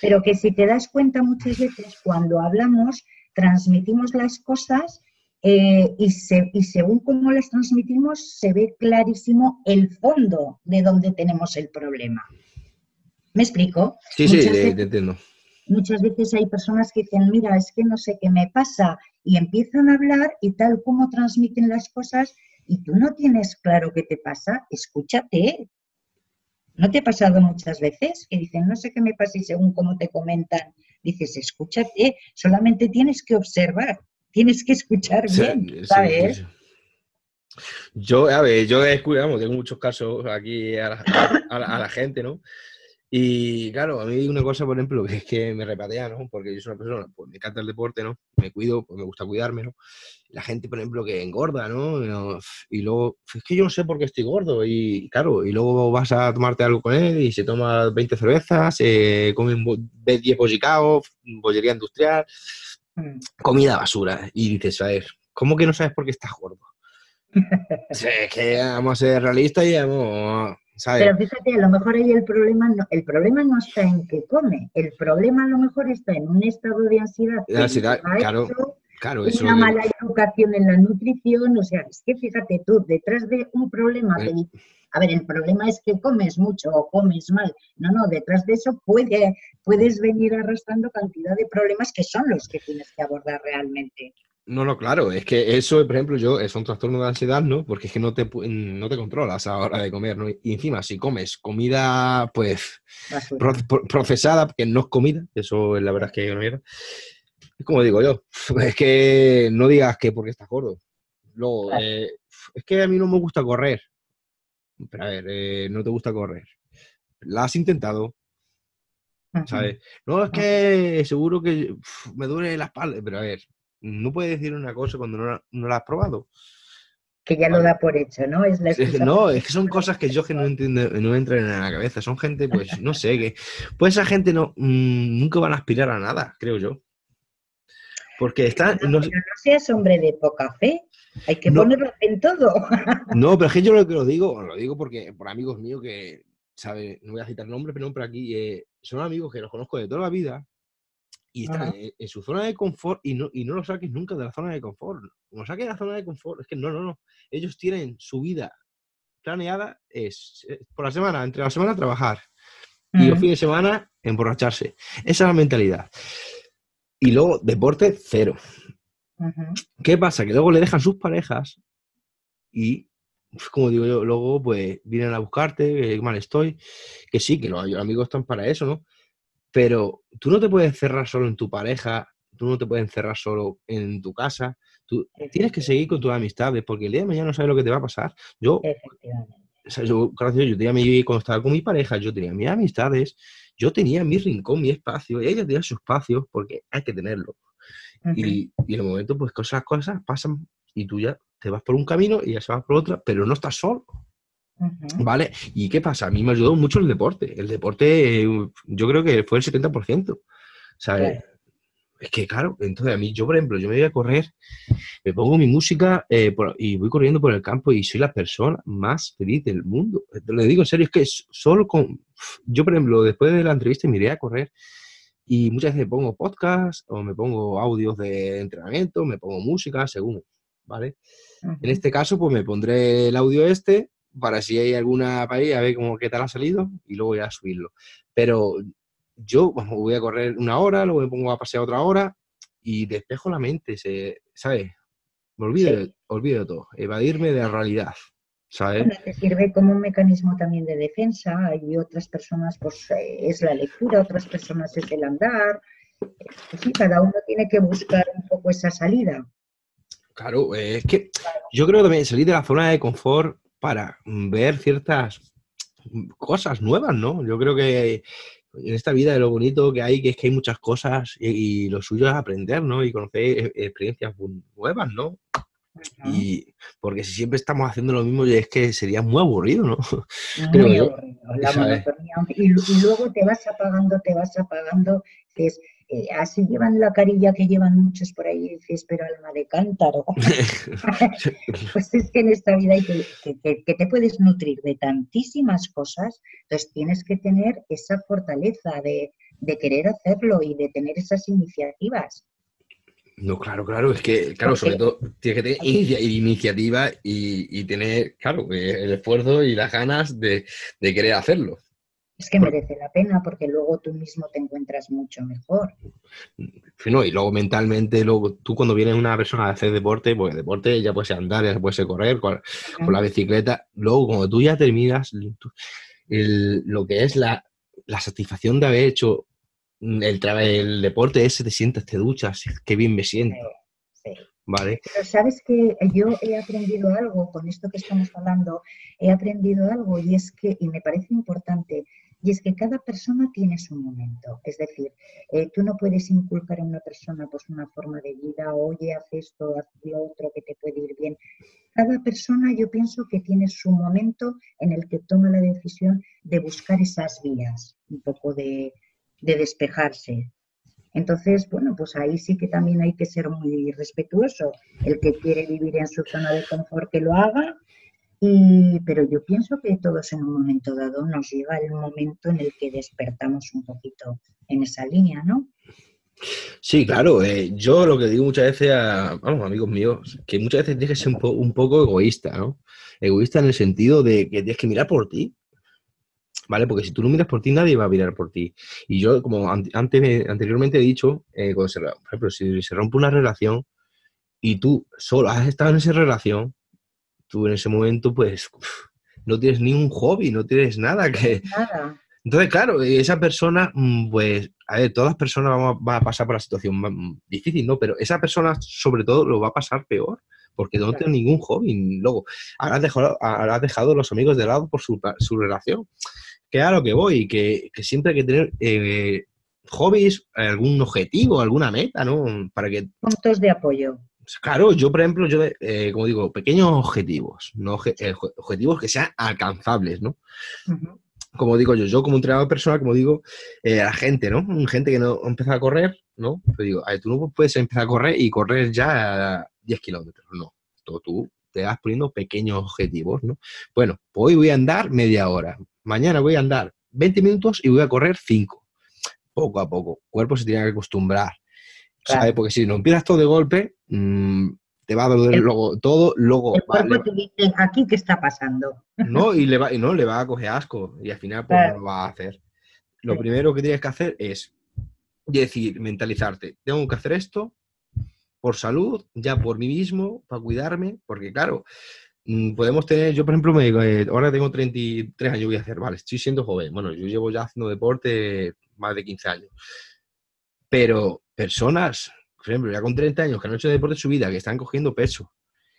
Pero que si te das cuenta muchas veces cuando hablamos, transmitimos las cosas eh, y, según cómo las transmitimos, se ve clarísimo el fondo de donde tenemos el problema. ¿Me explico? Sí, sí, te, entiendo. Muchas veces hay personas que dicen, mira, es que no sé qué me pasa, y empiezan a hablar y tal como transmiten las cosas, y tú no tienes claro qué te pasa, escúchate. ¿No te ha pasado muchas veces que dicen, no sé qué me pasa y según cómo te comentan, dices, escúchate, solamente tienes que observar tienes que escuchar bien, ¿sabes? yo, a ver, yo he escuchado, tengo muchos casos aquí a la, gente, ¿no? Y claro, a mí una cosa, por ejemplo, que es que me repatea, ¿no? Porque yo soy una persona, pues me encanta el deporte, ¿no? Me cuido, pues me gusta cuidarme, ¿no? La gente, por ejemplo, que engorda, ¿no? Y luego, es que yo no sé por qué estoy gordo. Y claro, y luego vas a tomarte algo con él y se toma 20 cervezas, se comen 10 bollicaos, bollería industrial. Comida basura. Y dices, a ver, ¿cómo que no sabes por qué estás gordo? es que vamos a ser realistas y vamos, Pero fíjate, a lo mejor ahí el problema no, el problema no está en que come, el problema a lo mejor está en un estado de ansiedad. De ansiedad, claro. Claro, una mala educación en la nutrición, o sea, es que fíjate tú, detrás de un problema, a ver, el problema es que comes mucho o comes mal, no, no, detrás de eso puede, puedes venir arrastrando cantidad de problemas que son los que tienes que abordar realmente. No, no, claro, es que eso, por ejemplo, yo es un trastorno de ansiedad, ¿no? Porque es que no te, no te controlas a la hora de comer, ¿no? Y encima, si comes comida, pues, procesada, que no es comida, eso es la verdad es que no era, es como digo yo, es que no digas que porque estás gordo. Luego, eh, es que a mí no me gusta correr. Pero a ver, eh, no te gusta correr. La has intentado, ¿sabes? No, es que seguro que me duele la espalda, pero a ver, no puedes decir una cosa cuando no, la has probado. Que ya lo da por hecho, ¿no? Es no, es que son cosas que yo que no entiendo, no entran en la cabeza. Son gente, pues, no sé, que pues esa gente no mm, nunca van a aspirar a nada, creo yo. Porque están. No, no seas hombre de poca fe. Hay que ponerlo en todo. no, pero es que yo lo que lo digo, lo digo porque por amigos míos que, ¿sabe? No voy a citar nombres, pero no, por aquí eh, son amigos que los conozco de toda la vida y están en, su zona de confort y no, y no lo saques nunca de la zona de confort. Como saques de la zona de confort, es que no, no, no. Ellos tienen su vida planeada, es por la semana, entre la semana trabajar y los fines de semana emborracharse. Esa es la mentalidad. Y luego, deporte, cero. ¿Qué pasa? Que luego le dejan sus parejas y, como digo yo, luego pues vienen a buscarte, que mal estoy, que sí, que los amigos están para eso, ¿no? Pero tú no te puedes cerrar solo en tu pareja, tú no te puedes encerrar solo en tu casa, tú tienes que seguir con tus amistades, porque el día de mañana no sabes lo que te va a pasar. Yo, yo, gracias, yo tenía mi, cuando estaba con mi pareja, yo tenía mis amistades, yo tenía mi rincón, mi espacio, y ella tenía su espacio, porque hay que tenerlo. y, y, en el momento, pues cosas, cosas pasan y tú ya te vas por un camino y ya se va por otro, pero no estás solo. ¿Vale? ¿Y qué pasa? A mí me ayudó mucho el deporte. El deporte, yo creo que fue el 70%. ¿Sabes? Es que, claro, entonces a mí, yo por ejemplo, yo me voy a correr, me pongo mi música eh, y voy corriendo por el campo y soy la persona más feliz del mundo. Lo digo en serio, es que solo con... Yo, por ejemplo, después de la entrevista me iré a correr y muchas veces me pongo podcast o me pongo audios de entrenamiento, me pongo música, según, ¿vale? En este caso, pues me pondré el audio este para si hay alguna país, a ver cómo qué tal ha salido y luego ya subirlo. Pero yo voy a correr una hora, luego me pongo a pasear otra hora y despejo la mente, se, ¿sabes? Me olvido, olvido de todo, evadirme de la realidad. ¿sabes? te sirve como un mecanismo también de defensa y otras personas pues eh, es la lectura, otras personas es el andar. Pues sí, cada uno tiene que buscar un poco esa salida. Claro, es que yo creo que también salir de la zona de confort para ver ciertas cosas nuevas, ¿no? Yo creo que en esta vida de lo bonito que hay, que es que hay muchas cosas y, lo suyo es aprender, ¿no? Y conocer e, experiencias nuevas, ¿no? Y porque si siempre estamos haciendo lo mismo, es que sería muy aburrido, ¿no? Muy aburrido. y, y, luego te vas apagando, te vas apagando, que es eh, así llevan la carilla que llevan muchos por ahí, y dices, pero alma de cántaro. pues es que en esta vida hay que, te puedes nutrir de tantísimas cosas, entonces tienes que tener esa fortaleza de, querer hacerlo y de tener esas iniciativas. No, claro, claro, es que, claro, sobre todo tienes que tener iniciativa y, tener, claro, el esfuerzo y las ganas de querer hacerlo es que merece la pena porque luego tú mismo te encuentras mucho mejor. No, y luego mentalmente, luego tú cuando vienes una persona a hacer deporte, pues deporte ya puede ser andar, ya puede ser correr con, la bicicleta, luego cuando tú ya terminas lo que es la, satisfacción de haber hecho el, el deporte ese, te sientes, te duchas, qué bien me siento. Sí, Vale. Pero sabes que yo he aprendido algo con esto que estamos hablando, he aprendido algo y es que, y me parece importante, y es que cada persona tiene su momento. Es decir, eh, tú no puedes inculcar a una persona pues, una forma de vida, oye, haz esto, haz lo otro, que te puede ir bien. Cada persona yo pienso que tiene su momento en el que toma la decisión de buscar esas vías, un poco de, de despejarse. Entonces, bueno, pues ahí sí que también hay que ser muy respetuoso. El que quiere vivir en su zona de confort, que lo haga, pero yo pienso que todos en un momento dado nos llega el momento en el que despertamos un poquito en esa línea, ¿no? Sí, claro. Eh, yo lo que digo muchas veces a amigos míos, que muchas veces tienes que ser un, poco egoísta, ¿no? Egoísta en el sentido de que tienes que mirar por ti. ¿Vale? Porque si tú no miras por ti, nadie va a mirar por ti. Y yo, como antes, anteriormente he dicho, eh, por ejemplo, si se rompe una relación y tú solo has estado en esa relación, tú en ese momento, pues, no tienes ni un hobby, no tienes nada que... Nada. Entonces, claro, esa persona, mm, pues, a ver, todas las personas van a, pasar por la situación mm, difícil, ¿no? Pero esa persona, sobre todo, lo va a pasar peor, porque no tiene ningún hobby. Luego, habrás dejado, habrás dejado los amigos de lado por su, relación. Que a lo que voy, que, que siempre hay que tener eh, hobbies, algún objetivo, alguna meta, ¿no? Para que... Puntos de apoyo. Claro, yo, por ejemplo, yo, eh, como digo, pequeños objetivos, no eh, objetivos que sean alcanzables, ¿no? como digo yo, yo como entrenador personal, como digo, eh, la gente, ¿no? Gente que no empieza a correr, ¿no? Te digo, tú no puedes empezar a correr y correr ya a 10 kilómetros, no. Todo tú te vas poniendo pequeños objetivos, ¿no? Bueno, hoy voy a andar media hora, mañana voy a andar 20 minutos y voy a correr 5. Poco a poco. El cuerpo se tiene que acostumbrar. ¿Sabes? Porque si no empiezas todo de golpe, mmm, te va a doler luego todo, luego... El cuerpo te dice, aquí qué está pasando. No, y le va, y no, le va a coger asco y al final pues no lo va a hacer. Lo primero que tienes que hacer es decir, mentalizarte, tengo que hacer esto por salud, ya por mí mismo, para cuidarme, porque claro, mm, podemos tener, yo por ejemplo, me, eh, ahora tengo 33 años, voy a hacer, vale, estoy siendo joven, bueno, yo llevo ya haciendo deporte más de 15 años, pero personas por ejemplo, ya con 30 años que han hecho deporte de su vida, que están cogiendo peso,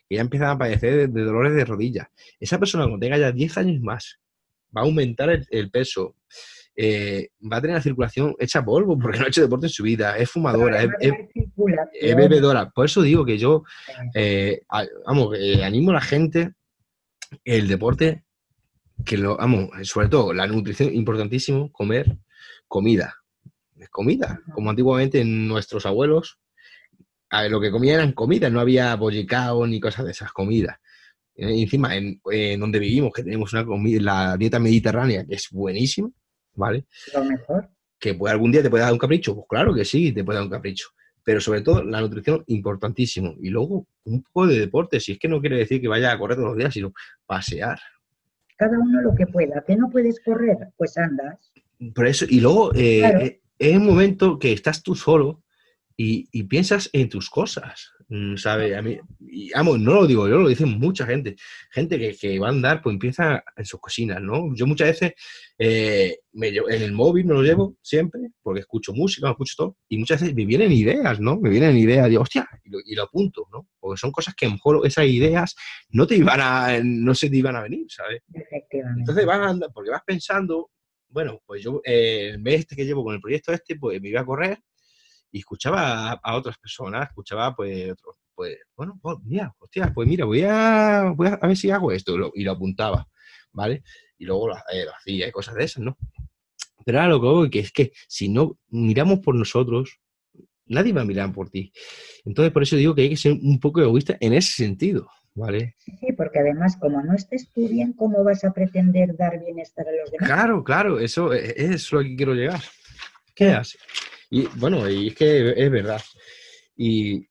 que ya empiezan a padecer de, dolores de rodillas, esa persona cuando tenga ya 10 años más va a aumentar el, peso, eh, va a tener la circulación hecha polvo porque no ha hecho deporte en su vida, es fumadora, es, bebedora. Por eso digo que yo, eh, vamos, animo a la gente el deporte, que lo, vamos, sobre todo la nutrición, importantísimo, comer comida. Comida, como antiguamente nuestros abuelos lo que comían eran comidas, no había bollicao ni cosas de esas comidas. Eh, encima, en, donde vivimos, que tenemos una comida, la dieta mediterránea, que es buenísima, ¿vale? Lo mejor. Que puede, algún día te puede dar un capricho, pues claro que sí, te puede dar un capricho. Pero sobre todo la nutrición, importantísimo. Y luego un poco de deporte, si es que no quiere decir que vaya a correr todos los días, sino pasear. Cada uno lo que pueda. ¿Que no puedes correr? Pues andas. Por eso, y luego eh, eh, es un momento que estás tú solo, y, piensas en tus cosas, mm, ¿sabes? A mí, y, amo, no lo digo yo, lo dicen mucha gente. Gente que, que, va a andar, pues empieza en sus cocinas, ¿no? Yo muchas veces eh, me en el móvil me lo llevo siempre, porque escucho música, escucho todo, y muchas veces me vienen ideas, ¿no? Me vienen ideas, digo, hostia, y lo, apunto, ¿no? Porque son cosas que a lo mejor esas ideas no te iban a, no se te iban a venir, ¿sabes? Entonces vas a andar, porque vas pensando, bueno, pues yo, eh, el mes este que llevo con el proyecto este, pues me iba a correr, y escuchaba a, otras personas, escuchaba pues, pues bueno, pues, mira, hostia, pues mira, voy a, voy a, ver si hago esto y lo apuntaba, ¿vale? Y luego lo, eh, hacía y cosas de esas, ¿no? Pero ahora lo que es que si no miramos por nosotros, nadie va a mirar por ti. Entonces, por eso digo que hay que ser un poco egoísta en ese sentido, ¿vale? Sí, porque además, como no estés tú bien, ¿cómo vas a pretender dar bienestar a los demás? Claro, claro, eso es lo que quiero llegar. ¿Qué haces? Y bueno, y es que es verdad. Y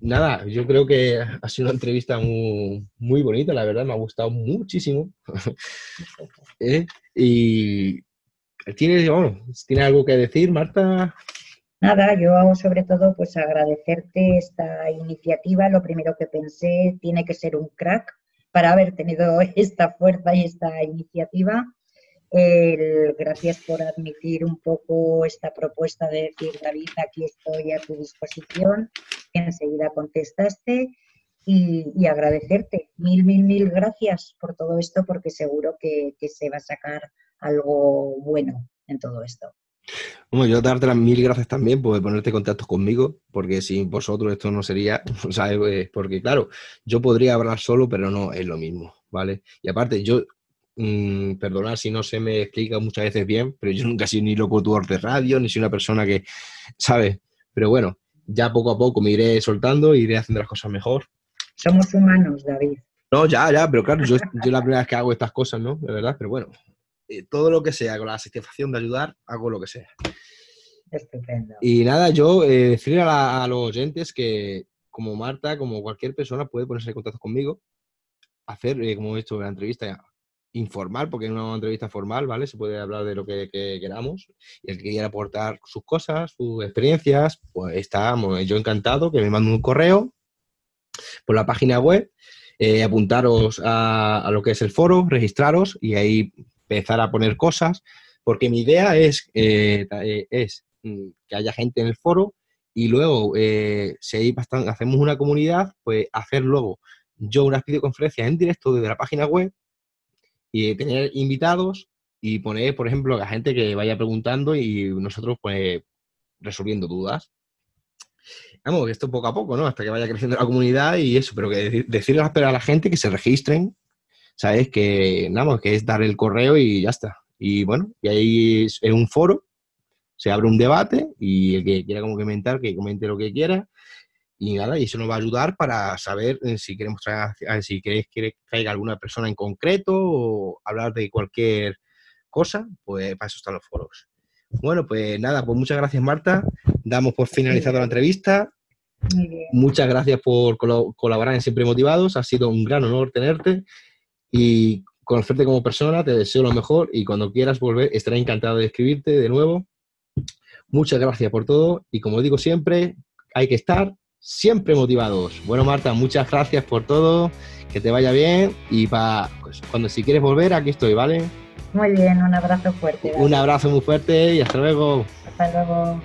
nada, yo creo que ha sido una entrevista muy, muy bonita, la verdad, me ha gustado muchísimo. ¿Eh? Y ¿tienes, bueno, ¿tienes algo que decir, Marta? Nada, yo hago sobre todo pues agradecerte esta iniciativa. Lo primero que pensé tiene que ser un crack para haber tenido esta fuerza y esta iniciativa gracias por admitir un poco esta propuesta de decir, David, aquí estoy a tu disposición. Enseguida contestaste y, agradecerte. Mil, mil, mil gracias por todo esto porque seguro que, se va a sacar algo bueno en todo esto. Bueno, yo darte las mil gracias también por ponerte en contacto conmigo, porque sin vosotros esto no sería, ¿sabes? Porque claro, yo podría hablar solo, pero no es lo mismo, ¿vale? Y aparte, yo mmm, perdonar si no se me explica muchas veces bien, pero yo nunca he sido ni locutor de radio, ni soy una persona que, ¿sabes? Pero bueno, ya poco a poco me iré soltando, iré haciendo las cosas mejor. Somos humanos, David. No, ya, ya, pero claro, yo, yo la primera vez que hago estas cosas, ¿no? De verdad, pero bueno, eh, todo lo que sea, con la satisfacción de ayudar, hago lo que sea. Estupendo. Y nada, yo eh, decirle a, los oyentes que como Marta, como cualquier persona puede ponerse en contacto conmigo, hacer, eh, como he hecho en la entrevista, informal, porque en una entrevista formal, ¿vale? Se puede hablar de lo que, queramos. Y el que quiera aportar sus cosas, sus experiencias, pues estamos, yo encantado, que me mande un correo por la página web, eh, apuntaros a, lo que es el foro, registraros y ahí empezar a poner cosas, porque mi idea es, eh, eh, es mm, que haya gente en el foro y luego, si hacemos una comunidad, pues hacer luego yo unas videoconferencias en directo desde la página web y tener invitados y poner, por ejemplo, a la gente que vaya preguntando y nosotros pues resolviendo dudas. Vamos, esto poco a poco, ¿no? Hasta que vaya creciendo la comunidad y eso, pero que decirle a la gente que se registren, ¿sabes? Que, nada, que es dar el correo y ya está. Y bueno, y ahí es, un foro, se abre un debate y el que quiera comentar, que comente lo que quiera. Y nada, y eso nos va a ayudar para saber eh, si queremos traer, si queréis que traiga alguna persona en concreto o hablar de cualquier cosa, pues para eso están los foros. Bueno, pues nada, pues muchas gracias Marta. Damos por finalizado la entrevista. Muchas gracias por colaborar en Siempre Motivados. Ha sido un gran honor tenerte y conocerte como persona. Te deseo lo mejor y cuando quieras volver estaré encantado de escribirte de nuevo. Muchas gracias por todo y como digo siempre, hay que estar siempre motivados. Bueno, Marta, muchas gracias por todo, que te vaya bien y para pues, cuando si quieres volver, aquí estoy, ¿vale? Muy bien, un abrazo fuerte. Un abrazo muy fuerte y hasta luego. Hasta luego.